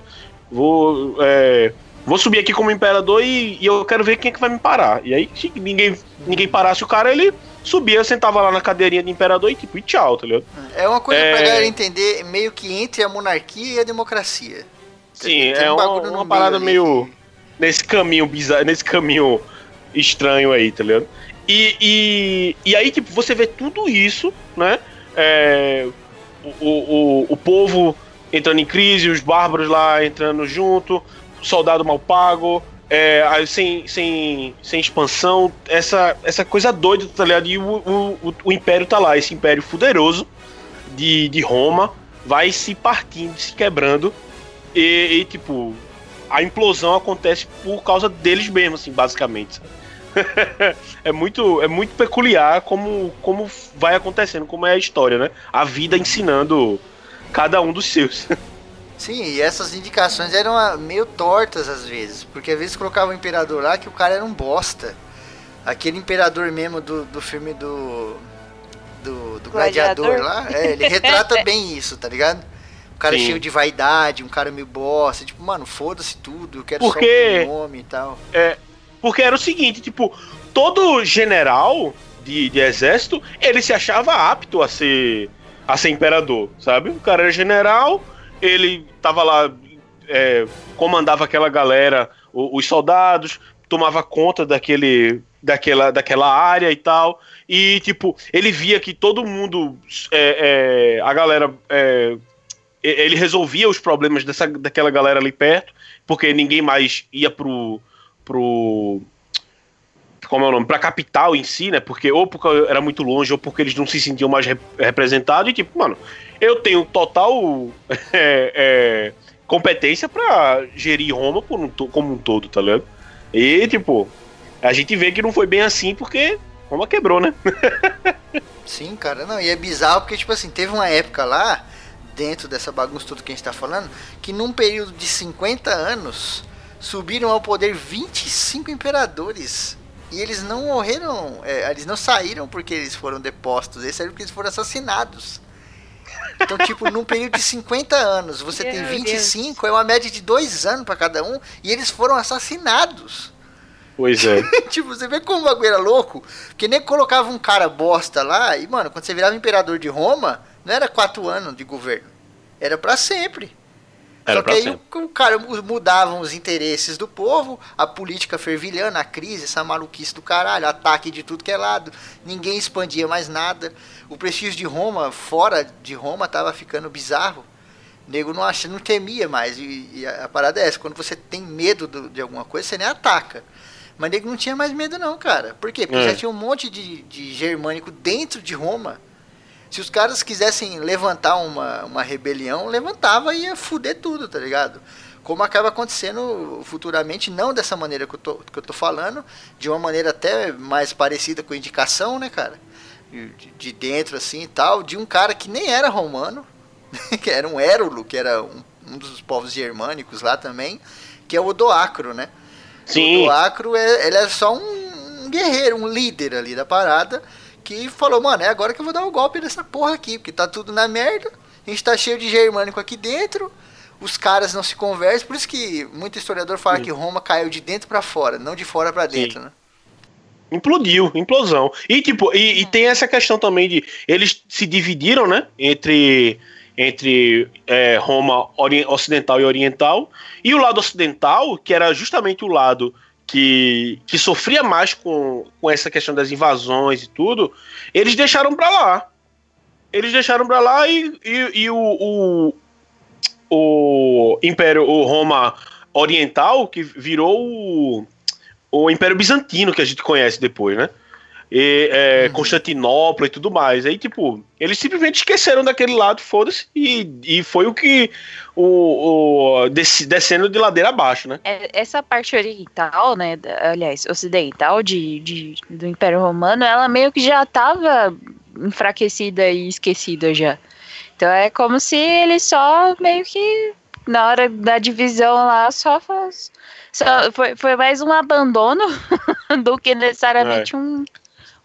Vou é, vou subir aqui como imperador e, e, eu quero ver quem é que vai me parar. E aí, se ninguém, ninguém parasse o cara, ele subia, sentava lá na cadeirinha de imperador e tipo, e tchau, tá ligado? É uma coisa é... pra galera entender meio que entre a monarquia e a democracia. Sim, Tem é um uma, uma parada ali. meio nesse caminho bizarro, nesse caminho estranho aí, tá ligado? E, e, e aí, tipo, você vê tudo isso, né? É, o, o, o povo entrando em crise, os bárbaros lá entrando junto, soldado mal pago, é, sem, sem, sem expansão, essa, essa coisa doida, tá ligado? E o, o, o Império tá lá, esse Império fuderoso de, de Roma vai se partindo, se quebrando, e, e tipo, a implosão acontece por causa deles mesmos, assim, basicamente. <laughs> é muito é muito peculiar como, como vai acontecendo, como é a história, né? A vida ensinando cada um dos seus. <laughs> Sim, e essas indicações eram ah, meio tortas às vezes, porque às vezes colocava o imperador lá que o cara era um bosta. Aquele imperador mesmo do, do filme do. do, do gladiador. gladiador lá, é, ele retrata <laughs> bem isso, tá ligado? Um cara Sim. cheio de vaidade, um cara meio bosta, tipo, mano, foda-se tudo, eu quero porque, só o nome e tal. É, porque era o seguinte, tipo, todo general de, de exército, ele se achava apto a ser a ser imperador, sabe? O cara era general ele tava lá, é, comandava aquela galera, os soldados, tomava conta daquele, daquela, daquela área e tal. E, tipo, ele via que todo mundo, é, é, a galera, é, ele resolvia os problemas dessa, daquela galera ali perto, porque ninguém mais ia pro. pro como é o nome? Pra capital em si, né? Porque ou porque era muito longe, ou porque eles não se sentiam mais rep representados. E tipo, mano, eu tenho total <laughs> é, é, competência para gerir Roma um, como um todo, tá ligado? E, tipo, a gente vê que não foi bem assim porque Roma quebrou, né? <laughs> Sim, cara, não, e é bizarro porque, tipo assim, teve uma época lá, dentro dessa bagunça tudo que a gente tá falando, que num período de 50 anos subiram ao poder 25 imperadores. E eles não morreram, é, eles não saíram porque eles foram depostos, eles saíram porque eles foram assassinados. Então, tipo, num período de 50 anos, você Meu tem 25, Deus. é uma média de dois anos para cada um, e eles foram assassinados. Pois é. <laughs> tipo, você vê como o bagulho era louco? Porque nem colocava um cara bosta lá, e, mano, quando você virava imperador de Roma, não era quatro anos de governo. Era para sempre. Era Só que aí sempre. o cara mudavam os interesses do povo, a política fervilhando, a crise, essa maluquice do caralho, ataque de tudo que é lado, ninguém expandia mais nada. O prestígio de Roma, fora de Roma, tava ficando bizarro. O nego não, acha, não temia mais. E, e a, a, parada é essa: quando você tem medo do, de alguma coisa, você nem ataca. Mas o nego não tinha mais medo, não, cara. Por quê? Porque é. já tinha um monte de, de germânico dentro de Roma. Se os caras quisessem levantar uma, uma rebelião, levantava e ia fuder tudo, tá ligado? Como acaba acontecendo futuramente, não dessa maneira que eu tô, que eu tô falando, de uma maneira até mais parecida com indicação, né, cara? De, de dentro, assim e tal, de um cara que nem era romano, <laughs> que era um Érulo, que era um, um dos povos germânicos lá também, que é o Odoacro, né? Sim. O Odoacro, é, ele é só um, um guerreiro, um líder ali da parada, que falou, mano, é agora que eu vou dar um golpe nessa porra aqui, porque tá tudo na merda, a gente tá cheio de germânico aqui dentro, os caras não se conversam, por isso que muito historiador fala Sim. que Roma caiu de dentro para fora, não de fora para dentro, Sim. né? Implodiu, implosão. E tipo, e, e, tem essa questão também de eles se dividiram, né, entre entre é, Roma ocidental e oriental, e o lado ocidental, que era justamente o lado que, que sofria mais com, com essa questão das invasões e tudo, eles deixaram para lá. Eles deixaram para lá e, e, e o, o, o, Império, o Roma Oriental, que virou o, o Império Bizantino que a gente conhece depois, né? E, é, uhum. Constantinopla e tudo mais. Aí, tipo, eles simplesmente esqueceram daquele lado, foda-se, e, e foi o que. O, o descendo de ladeira abaixo, né? É, essa parte oriental, né? Aliás, ocidental de, de, do Império Romano, ela meio que já estava enfraquecida e esquecida já. Então é como se ele só meio que na hora da divisão lá só faz. Só, foi, foi mais um abandono <laughs> do que necessariamente é. um,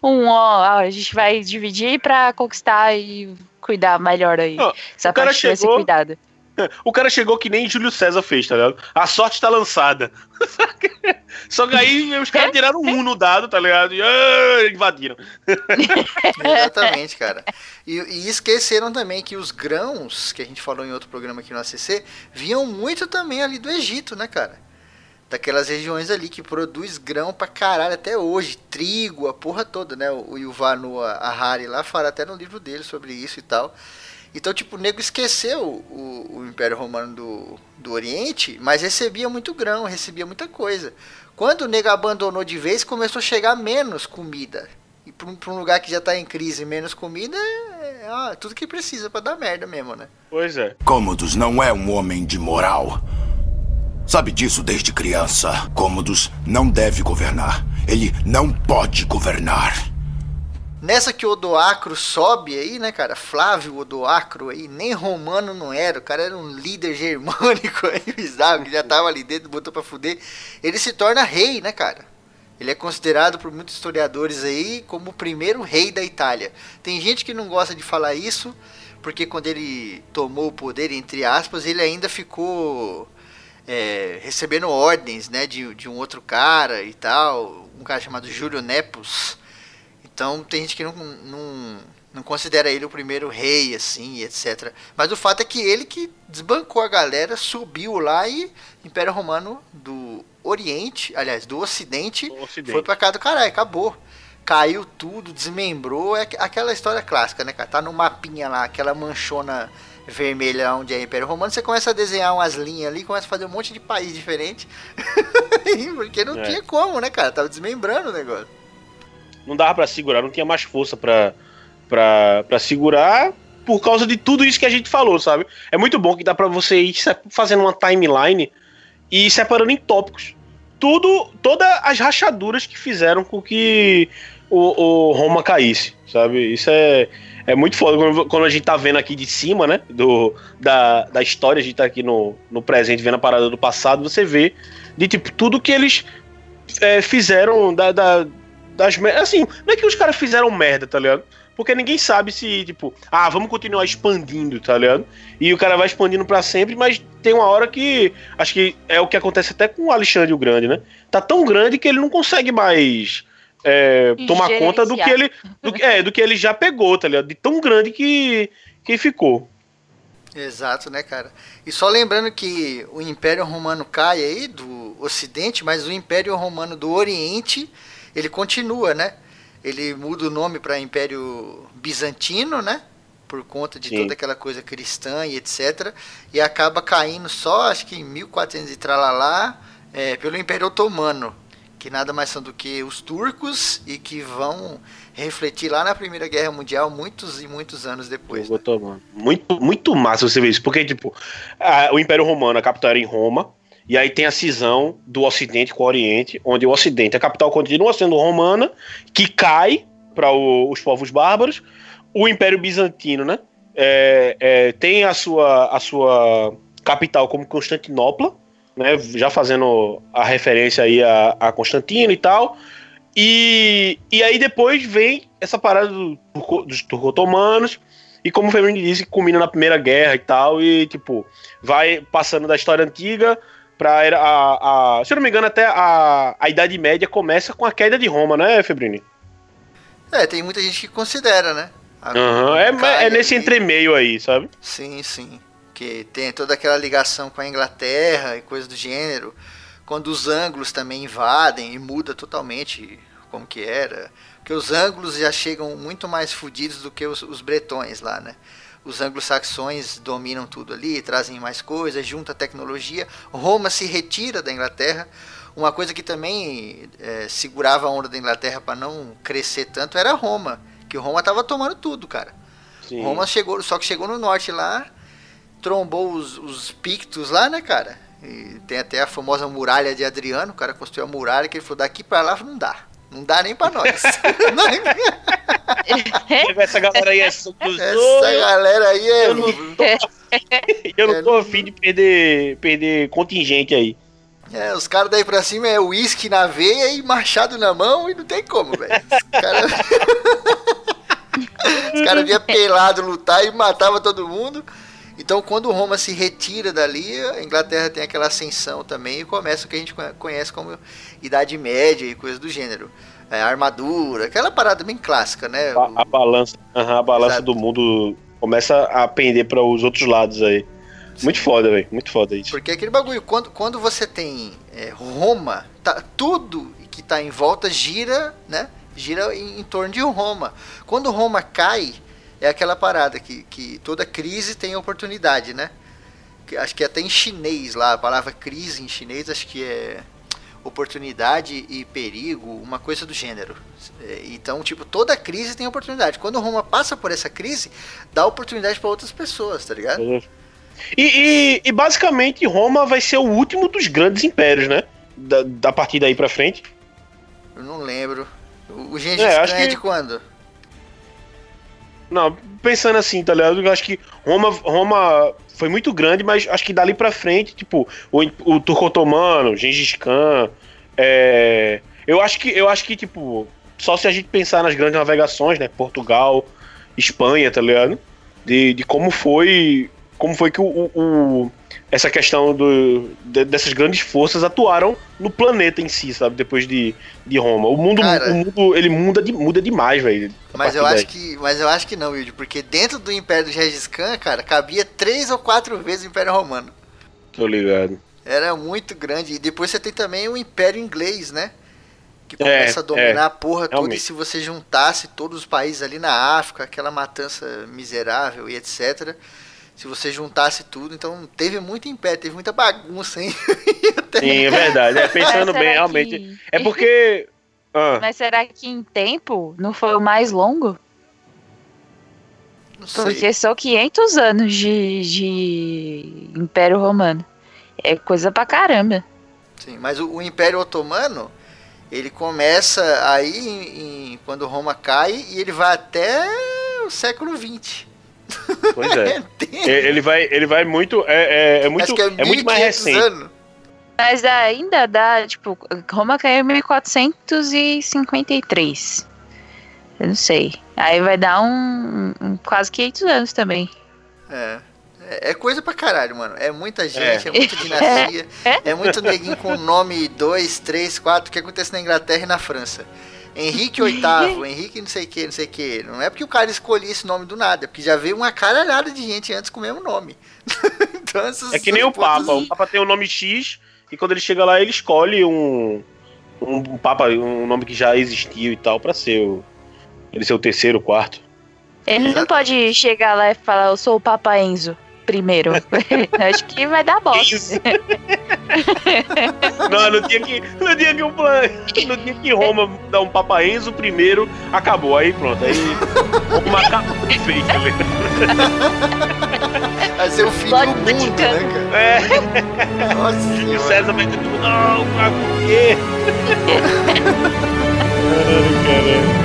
um, ó, a gente vai dividir para conquistar e cuidar melhor aí. Oh, Essa parte chegou... vai ser cuidada. <laughs> O cara chegou que nem Júlio César fez, tá ligado? A sorte tá lançada. <laughs> Só que aí os caras tiraram um no dado, tá ligado? E ah, invadiram. <laughs> Exatamente, cara. E, e, esqueceram também que os grãos, que a gente falou em outro programa aqui no ACC, vinham muito também ali do Egito, né, cara? Daquelas regiões ali que produz grão pra caralho até hoje, trigo, a porra toda, né? O Yuval Noah Harari lá fala até no livro dele sobre isso e tal. Então, tipo, o nego esqueceu o, o Império Romano do, do Oriente, mas recebia muito grão, recebia muita coisa. Quando o nego abandonou de vez, começou a chegar menos comida. E para um, um, lugar que já está em crise, menos comida, é, é ah, tudo que precisa para dar merda mesmo, né? Pois é. Cômodos não é um homem de moral. Sabe disso desde criança. Cômodos não deve governar. Ele não pode governar. Nessa que o Odoacro sobe aí, né, cara? Flávio Odoacro aí, nem romano não era, o cara era um líder germânico <laughs> aí, bizarro, que já tava ali dentro, botou pra fuder. Ele se torna rei, né, cara? Ele é considerado por muitos historiadores aí como o primeiro rei da Itália. Tem gente que não gosta de falar isso, porque quando ele tomou o poder, entre aspas, ele ainda ficou é, recebendo ordens né, de, de um outro cara e tal, um cara chamado Júlio Nepos. Então tem gente que não, não, não considera ele o primeiro rei, assim, etc. Mas o fato é que ele que desbancou a galera, subiu lá e Império Romano do Oriente, aliás, do Ocidente, Ocidente. foi pra cá do caralho, acabou. Caiu tudo, desmembrou, é aquela história clássica, né, cara? Tá no mapinha lá, aquela manchona vermelha onde é Império Romano, você começa a desenhar umas linhas ali, começa a fazer um monte de país diferente. <laughs> Porque não É. tinha como, né, cara? Tava desmembrando o negócio. Não dava pra segurar, não tinha mais força pra segurar por causa de tudo isso que a gente falou, sabe? É muito bom que dá pra você ir fazendo uma timeline e separando em tópicos. Tudo, todas as rachaduras que fizeram com que o, o Roma caísse, sabe? Isso é, é muito foda quando, a gente tá vendo aqui de cima, né? Do, da, da história, a gente tá aqui no, no presente vendo a parada do passado, você vê de tipo tudo que eles é, fizeram da, da- das assim, não é que os caras fizeram merda, tá ligado? Porque ninguém sabe se, tipo, ah, vamos continuar expandindo, tá ligado? E o cara vai expandindo pra sempre, mas tem uma hora que. Acho que é o que acontece até com o Alexandre o Grande, né? Tá tão grande que ele não consegue mais é, tomar conta do que ele. Do, que- é, do que ele já pegou, tá ligado? De tão grande que, que ficou. Exato, né, cara? E só lembrando que o Império Romano cai aí do Ocidente, mas o Império Romano do Oriente, ele continua, né? Ele muda o nome para Império Bizantino, né? Por conta de Sim. toda aquela coisa cristã e etc. E acaba caindo só, acho que em 1400 e tralalá, é, pelo Império Otomano, que nada mais são do que os turcos e que vão refletir lá na Primeira Guerra Mundial muitos e muitos anos depois. né? Muito, muito massa você ver isso. Porque, tipo, a- o Império Romano, a capital era em Roma. E aí tem a cisão do Ocidente com o Oriente, onde o Ocidente, a capital continua sendo romana, que cai para os povos bárbaros. O Império Bizantino, né? é, é, tem a sua, a sua capital como Constantinopla, né? Já fazendo a referência aí a, a Constantino e tal. E, e aí depois vem essa parada do, dos turco-otomanos. E como o Febrini disse, culmina na Primeira Guerra e tal. E, tipo, vai passando da história antiga pra era a, a- Se eu não me engano, até a, a Idade Média começa com a queda de Roma, né, Febrini? É, tem muita gente que considera, né? Aham, É, é nesse entremeio aí, sabe? Sim, sim. Que tem toda aquela ligação com a Inglaterra e coisa do gênero. Quando os ângulos também invadem e muda totalmente como que era. Porque os ângulos já chegam muito mais fodidos do que os, os bretões lá, né? Os anglo-saxões dominam tudo ali, trazem mais coisas, junta tecnologia. Roma se retira da Inglaterra. Uma coisa que também eh, segurava a onda da Inglaterra para não crescer tanto era Roma. Que Roma tava tomando tudo, cara. Sim. Roma chegou, só que chegou no norte lá, trombou os, os pictos lá, né, cara? E tem até a famosa muralha de Adriano, o cara construiu a muralha que ele falou, daqui pra lá não dá. Não dá nem pra nós. <laughs> Essa galera aí é <laughs> dos Essa galera aí é. Eu não tô, <laughs> eu não tô afim de perder, perder contingente aí. é, os caras daí pra cima é uísque na veia e machado na mão e não tem como, velho. Os caras. Os caras vinham pelado lutar e matava todo mundo. Então, quando Roma se retira dali, a Inglaterra tem aquela ascensão também e começa o que a gente conhe- conhece como Idade Média e coisas do gênero. É, armadura, aquela parada bem clássica, né? A, a balança, aham, a balança Exato. do mundo começa a pender para os outros lados aí. Muito foda, velho. Muito foda isso. Porque aquele bagulho, quando, quando você tem é, Roma, tá, tudo que tá em volta gira, né? Gira em, em torno de Roma. Quando Roma cai, é aquela parada que, que toda crise tem oportunidade, né? Que acho que até em chinês lá, a palavra crise em chinês acho que é oportunidade e perigo, uma coisa do gênero. É, Então, tipo, toda crise tem oportunidade. Quando Roma passa por essa crise, dá oportunidade para outras pessoas, tá ligado? E, e- e basicamente Roma vai ser o último dos grandes impérios, né? Da, da partir daí pra frente. Eu não lembro. O, Gengis É, Khan é que- de quando? Não, pensando assim, tá ligado? Eu acho que Roma, Roma foi muito grande, mas acho que dali pra frente, tipo, o, o turco otomano, Gengis Khan, é, eu acho que eu acho que tipo, só se a gente pensar nas grandes navegações, né, Portugal, Espanha, tá ligado? De, de como foi como foi que o, o, o essa questão do, de, dessas grandes forças atuaram no planeta em si, sabe? Depois de, de Roma. O mundo, Cara, o mundo ele muda, de, muda demais, velho. Mas eu, acho que, mas eu acho que não, Wilde, porque dentro do Império do Gengis Khan, cara, cabia três ou quatro vezes o Império Romano. Tô ligado. Era muito grande. E depois você tem também o Império Inglês, né? Que É, começa a dominar é, a porra toda. E realmente. se você juntasse todos os países ali na África, aquela matança miserável e etc. Se você juntasse tudo, então teve muito império, teve muita bagunça, hein? <laughs> Sim, é verdade. É, pensando bem, que- realmente. É porque. Ah, Mas será que em tempo não foi o mais longo? Não sei. Porque são 500 anos de, de Império Romano. É coisa pra caramba. Sim, mas o, o Império Otomano, ele começa aí em- em- quando Roma cai e ele vai até o século XX. Pois é. <laughs> É, Ele vai, ele vai muito. É, é, é muito, Acho que é, é muito mais 1500 recente. anos. Mas ainda dá, tipo, Roma caiu em 1453. Eu não sei. Aí vai dar um, um quase 500 anos também. É. É é coisa pra caralho, mano. É muita gente, é, <laughs> É. muita dinastia, é muito neguinho com nome 2, 3, 4, que acontece na Inglaterra e na França. Henrique VIII, <laughs> Henrique não sei o que, não sei o que. Não é porque o cara escolhia esse nome do nada, é porque já veio uma caralhada de gente antes com o mesmo nome. <laughs> então, essas- É que nem o Papa. O Papa tem o nome X e quando ele chega lá, ele escolhe um. Um Papa, um nome que já existiu e tal, pra ser o. Ele ser o terceiro, o quarto. Ele não pode chegar lá e falar, eu sou o Papa Enzo primeiro. <laughs> Acho que vai dar bosta. Isso. <laughs> não, no dia que. No dia que o plan. No dia que Roma dá um Papa Enzo primeiro, acabou. Aí pronto. Aí. Roma acabou velho. Vai ser o fim do mundo, Vaticano. né, cara? É, Nossa e o. César vai ter tudo. Não, cara, por quê? <laughs>